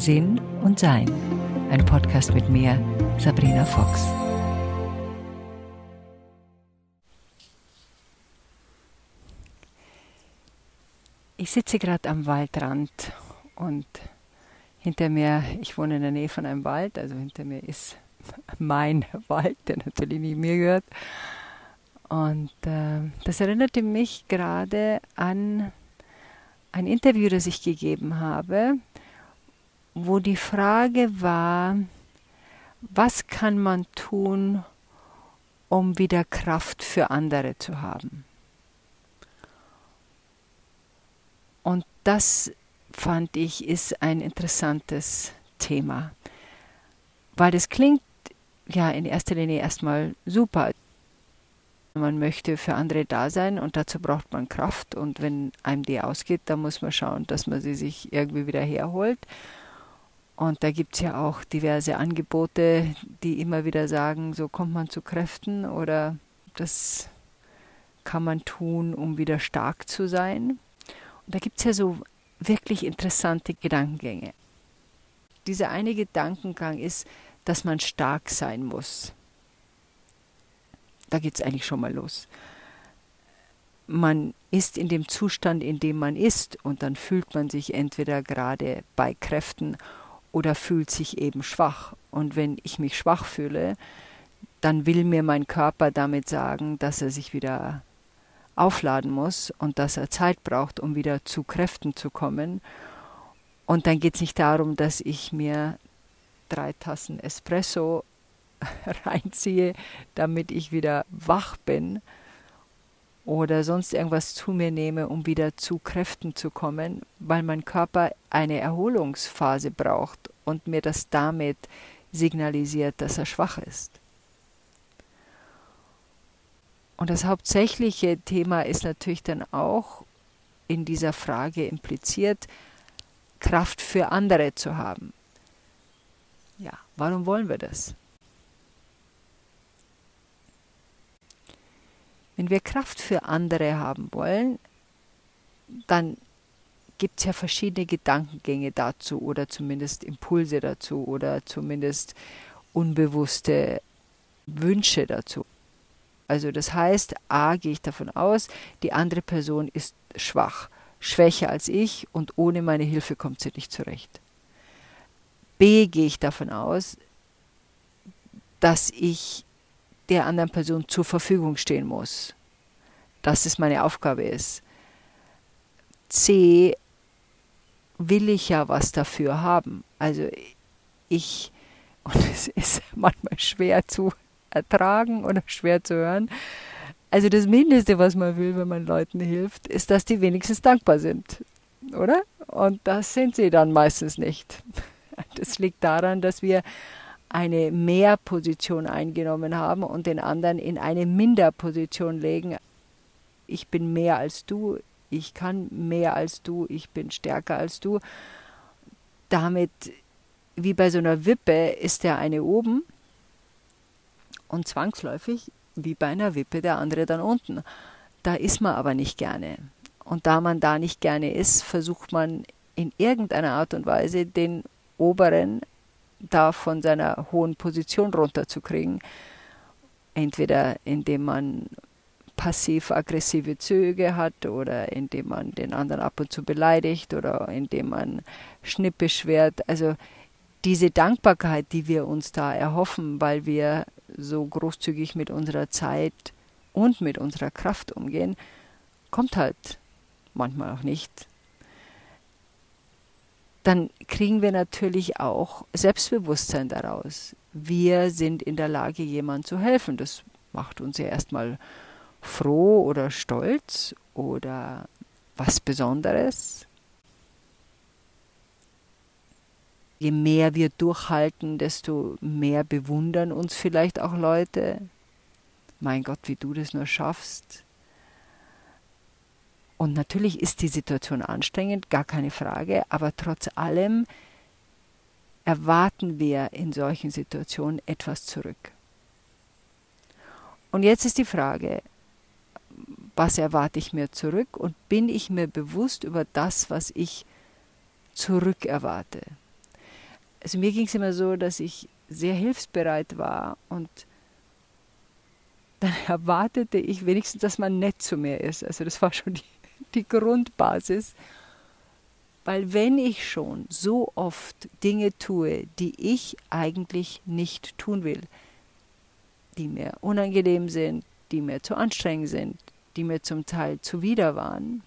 Sinn und Sein. Ein Podcast mit mir, Sabrina Fox. Ich sitze gerade am Waldrand und hinter mir, ich wohne in der Nähe von einem Wald, also hinter mir ist mein Wald, der natürlich nicht mir gehört. Und äh, das erinnerte mich gerade an ein Interview, das ich gegeben habe, wo die Frage war, was kann man tun, um wieder Kraft für andere zu haben? Und das fand ich ist ein interessantes Thema, weil das klingt ja in erster Linie erstmal super. Man möchte für andere da sein und dazu braucht man Kraft und wenn einem die ausgeht, dann muss man schauen, dass man sie sich irgendwie wieder herholt. Und da gibt es ja auch diverse Angebote, die immer wieder sagen, so kommt man zu Kräften oder das kann man tun, um wieder stark zu sein. Und da gibt es ja so wirklich interessante Gedankengänge. Dieser eine Gedankengang ist, dass man stark sein muss. Da geht es eigentlich schon mal los. Man ist in dem Zustand, in dem man ist, und dann fühlt man sich entweder gerade bei Kräften oder fühlt sich eben schwach. Und wenn ich mich schwach fühle, dann will mir mein Körper damit sagen, dass er sich wieder aufladen muss und dass er Zeit braucht, um wieder zu Kräften zu kommen. Und dann geht es nicht darum, dass ich mir drei Tassen Espresso reinziehe, damit ich wieder wach bin oder sonst irgendwas zu mir nehme, um wieder zu Kräften zu kommen, weil mein Körper eine Erholungsphase braucht und mir das damit signalisiert, dass er schwach ist. Und das hauptsächliche Thema ist natürlich dann auch in dieser Frage impliziert, Kraft für andere zu haben. Ja, warum wollen wir das? Wenn wir Kraft für andere haben wollen, dann gibt es ja verschiedene Gedankengänge dazu oder zumindest Impulse dazu oder zumindest unbewusste Wünsche dazu. Also das heißt, a gehe ich davon aus, die andere Person ist schwach, schwächer als ich und ohne meine Hilfe kommt sie nicht zurecht. B gehe ich davon aus, dass ich der anderen Person zur Verfügung stehen muss, dass es meine Aufgabe ist. C will ich ja was dafür haben. Also ich, und es ist manchmal schwer zu ertragen oder schwer zu hören. Also das Mindeste, was man will, wenn man Leuten hilft, ist, dass die wenigstens dankbar sind, oder? Und das sind sie dann meistens nicht. Das liegt daran, dass wir eine Mehrposition eingenommen haben und den anderen in eine Minderposition legen. Ich bin mehr als du, ich kann mehr als du, ich bin stärker als du. Damit, wie bei so einer Wippe, ist der eine oben und zwangsläufig, wie bei einer Wippe, der andere dann unten. Da ist man aber nicht gerne. Und da man da nicht gerne ist, versucht man in irgendeiner Art und Weise den oberen da von seiner hohen Position runterzukriegen. Entweder indem man passiv-aggressive Züge hat oder indem man den anderen ab und zu beleidigt oder indem man schnippisch wird. Also diese Dankbarkeit, die wir uns da erhoffen, weil wir so großzügig mit unserer Zeit und mit unserer Kraft umgehen, kommt halt manchmal auch nicht. Dann kriegen wir natürlich auch Selbstbewusstsein daraus. Wir sind in der Lage, jemandem zu helfen. Das macht uns ja erstmal froh oder stolz oder was Besonderes. Je mehr wir durchhalten, desto mehr bewundern uns vielleicht auch Leute. Mein Gott, wie du das nur schaffst. Und natürlich ist die Situation anstrengend, gar keine Frage, aber trotz allem erwarten wir in solchen Situationen etwas zurück. Und jetzt ist die Frage, was erwarte ich mir zurück und bin ich mir bewusst über das, was ich zurück erwarte. also mir ging es immer so, dass ich sehr hilfsbereit war und dann erwartete ich wenigstens, dass man nett zu mir ist. Also das war schon die, die Grundbasis. Weil wenn ich schon so oft Dinge tue, die ich eigentlich nicht tun will, die mir unangenehm sind, die mir zu anstrengend sind, die mir zum Teil zuwider waren,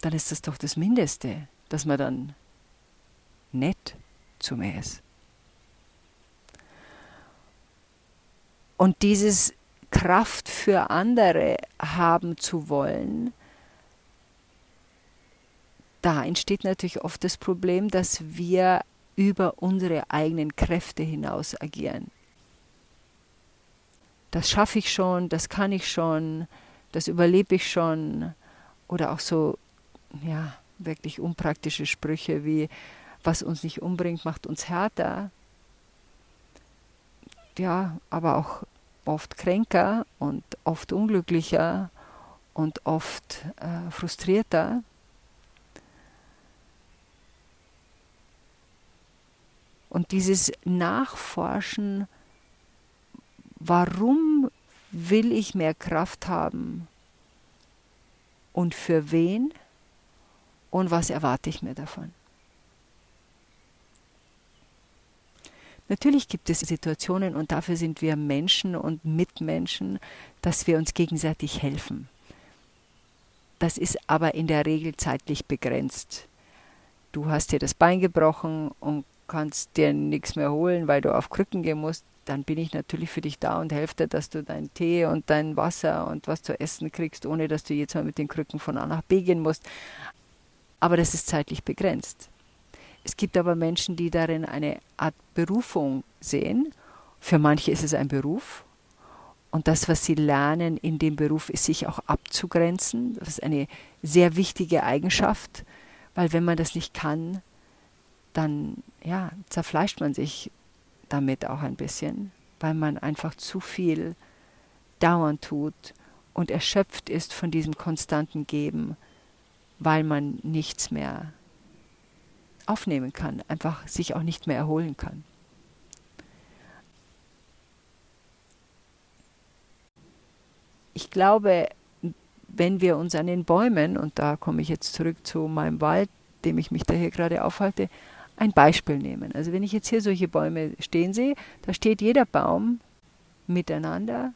dann ist das doch das Mindeste, dass man dann nett zu mir ist. Und dieses Kraft für andere haben zu wollen, da entsteht natürlich oft das Problem, dass wir über unsere eigenen Kräfte hinaus agieren. Das schaffe ich schon, das kann ich schon, das überlebe ich schon. Oder auch so, ja, wirklich unpraktische Sprüche wie, was uns nicht umbringt, macht uns härter. Ja, aber auch oft kränker und oft unglücklicher und oft äh, frustrierter. Und dieses Nachforschen, warum will ich mehr Kraft haben und für wen und was erwarte ich mir davon. Natürlich gibt es Situationen und dafür sind wir Menschen und Mitmenschen, dass wir uns gegenseitig helfen. Das ist aber in der Regel zeitlich begrenzt. Du hast dir das Bein gebrochen und kannst dir nichts mehr holen, weil du auf Krücken gehen musst, dann bin ich natürlich für dich da und helfe dir, dass du deinen Tee und dein Wasser und was zu essen kriegst, ohne dass du jetzt mal mit den Krücken von A nach B gehen musst. Aber das ist zeitlich begrenzt. Es gibt aber Menschen, die darin eine Art Berufung sehen. Für manche ist es ein Beruf. Und das, was sie lernen in dem Beruf, ist sich auch abzugrenzen. Das ist eine sehr wichtige Eigenschaft, weil wenn man das nicht kann, dann ja, zerfleischt man sich damit auch ein bisschen, weil man einfach zu viel dauernd tut und erschöpft ist von diesem konstanten Geben, weil man nichts mehr aufnehmen kann, einfach sich auch nicht mehr erholen kann. Ich glaube, wenn wir uns an den Bäumen, und da komme ich jetzt zurück zu meinem Wald, dem ich mich da hier gerade aufhalte, ein Beispiel nehmen. Also wenn ich jetzt hier solche Bäume stehen sehe, da steht jeder Baum miteinander,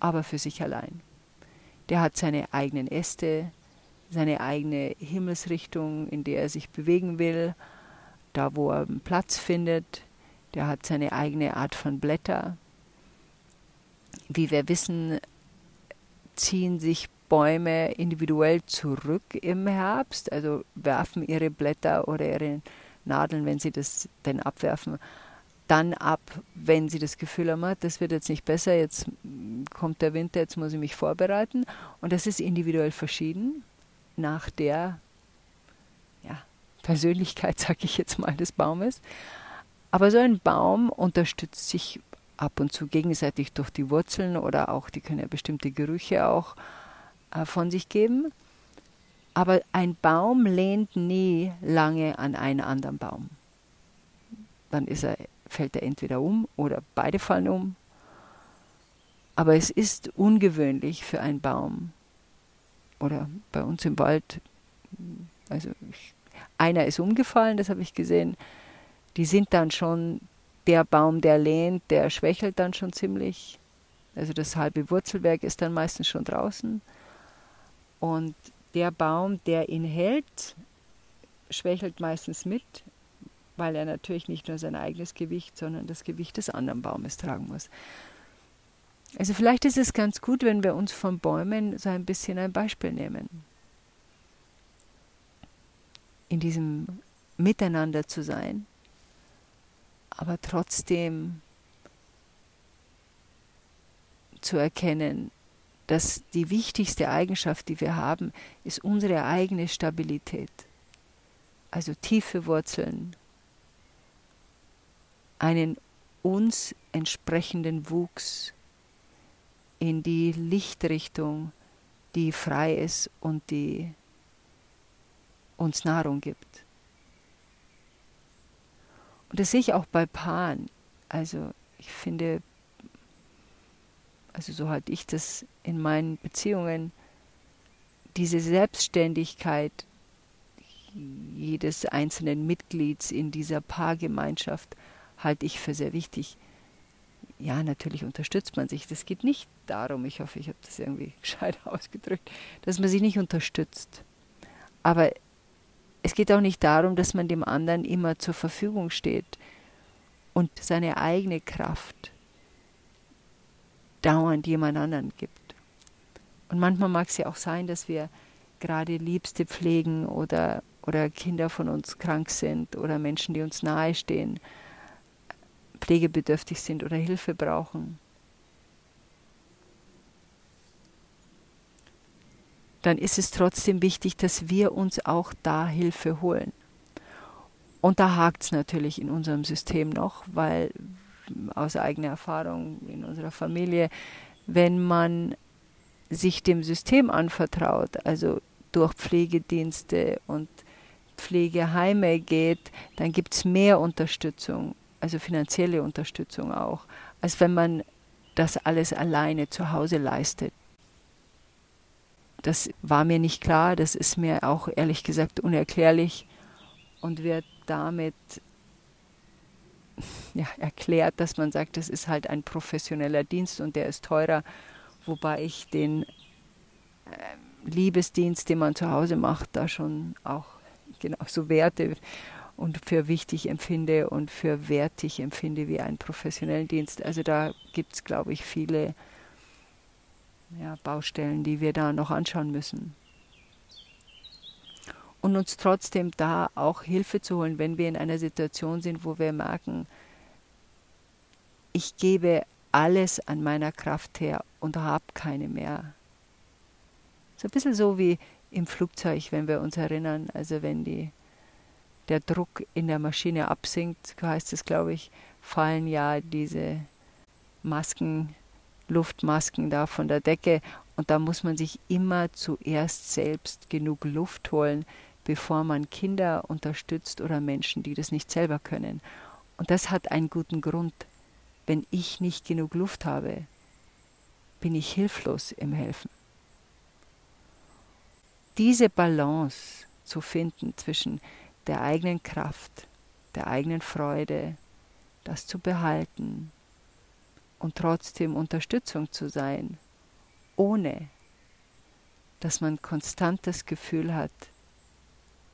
aber für sich allein. Der hat seine eigenen Äste, seine eigene Himmelsrichtung, in der er sich bewegen will, da wo er Platz findet. Der hat seine eigene Art von Blätter. Wie wir wissen, ziehen sich Bäume individuell zurück im Herbst, also werfen ihre Blätter oder ihre Nadeln, wenn sie das denn abwerfen, dann ab, wenn sie das Gefühl haben, ah, das wird jetzt nicht besser, jetzt kommt der Winter, jetzt muss ich mich vorbereiten. Und das ist individuell verschieden nach der ja, Persönlichkeit, sage ich jetzt mal, des Baumes. Aber so ein Baum unterstützt sich ab und zu gegenseitig durch die Wurzeln oder auch, die können ja bestimmte Gerüche auch äh, von sich geben. Aber ein Baum lehnt nie lange an einen anderen Baum. Dann ist er, fällt er entweder um oder beide fallen um. Aber es ist ungewöhnlich für einen Baum. Oder bei uns im Wald, also ich, einer ist umgefallen, das habe ich gesehen. Die sind dann schon, der Baum, der lehnt, der schwächelt dann schon ziemlich. Also das halbe Wurzelwerk ist dann meistens schon draußen. Und der Baum, der ihn hält, schwächelt meistens mit, weil er natürlich nicht nur sein eigenes Gewicht, sondern das Gewicht des anderen Baumes tragen muss. Also vielleicht ist es ganz gut, wenn wir uns von Bäumen so ein bisschen ein Beispiel nehmen. In diesem Miteinander zu sein, aber trotzdem zu erkennen, dass die wichtigste Eigenschaft, die wir haben, ist unsere eigene Stabilität. Also tiefe Wurzeln, einen uns entsprechenden Wuchs in die Lichtrichtung, die frei ist und die uns Nahrung gibt. Und das sehe ich auch bei Paaren. Also ich finde, also so halte ich das in meinen Beziehungen, diese Selbstständigkeit jedes einzelnen Mitglieds in dieser Paargemeinschaft halte ich für sehr wichtig. Ja, natürlich unterstützt man sich. Das geht nicht darum, ich hoffe, ich habe das irgendwie gescheit ausgedrückt, dass man sich nicht unterstützt. Aber es geht auch nicht darum, dass man dem anderen immer zur Verfügung steht und seine eigene Kraft dauernd jemand anderen gibt. Und manchmal mag es ja auch sein, dass wir gerade Liebste pflegen oder, oder Kinder von uns krank sind oder Menschen, die uns nahestehen, pflegebedürftig sind oder Hilfe brauchen. Dann ist es trotzdem wichtig, dass wir uns auch da Hilfe holen. Und da hakt es natürlich in unserem System noch, weil aus eigener Erfahrung in unserer Familie, wenn man sich dem System anvertraut, also durch Pflegedienste und Pflegeheime geht, dann gibt es mehr Unterstützung, also finanzielle Unterstützung auch, als wenn man das alles alleine zu Hause leistet. Das war mir nicht klar, das ist mir auch ehrlich gesagt unerklärlich und wird damit ja, erklärt, dass man sagt, das ist halt ein professioneller Dienst und der ist teurer, wobei ich den äh, Liebesdienst, den man zu Hause macht, da schon auch genauso werte und für wichtig empfinde und für wertig empfinde wie einen professionellen Dienst. Also da gibt es, glaube ich, viele ja, Baustellen, die wir da noch anschauen müssen und uns trotzdem da auch Hilfe zu holen, wenn wir in einer Situation sind, wo wir merken, ich gebe alles an meiner Kraft her und habe keine mehr. So ein bisschen so wie im Flugzeug, wenn wir uns erinnern, also wenn die, der Druck in der Maschine absinkt, heißt es, glaube ich, fallen ja diese Masken, Luftmasken da von der Decke und da muss man sich immer zuerst selbst genug Luft holen, bevor man Kinder unterstützt oder Menschen, die das nicht selber können. Und das hat einen guten Grund. Wenn ich nicht genug Luft habe, bin ich hilflos im Helfen. Diese Balance zu finden zwischen der eigenen Kraft, der eigenen Freude, das zu behalten und trotzdem Unterstützung zu sein, ohne dass man konstant das Gefühl hat,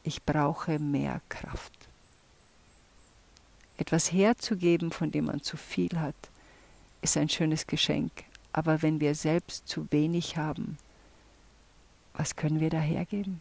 ich brauche mehr Kraft. Etwas herzugeben, von dem man zu viel hat, ist ein schönes Geschenk. Aber wenn wir selbst zu wenig haben, was können wir da hergeben?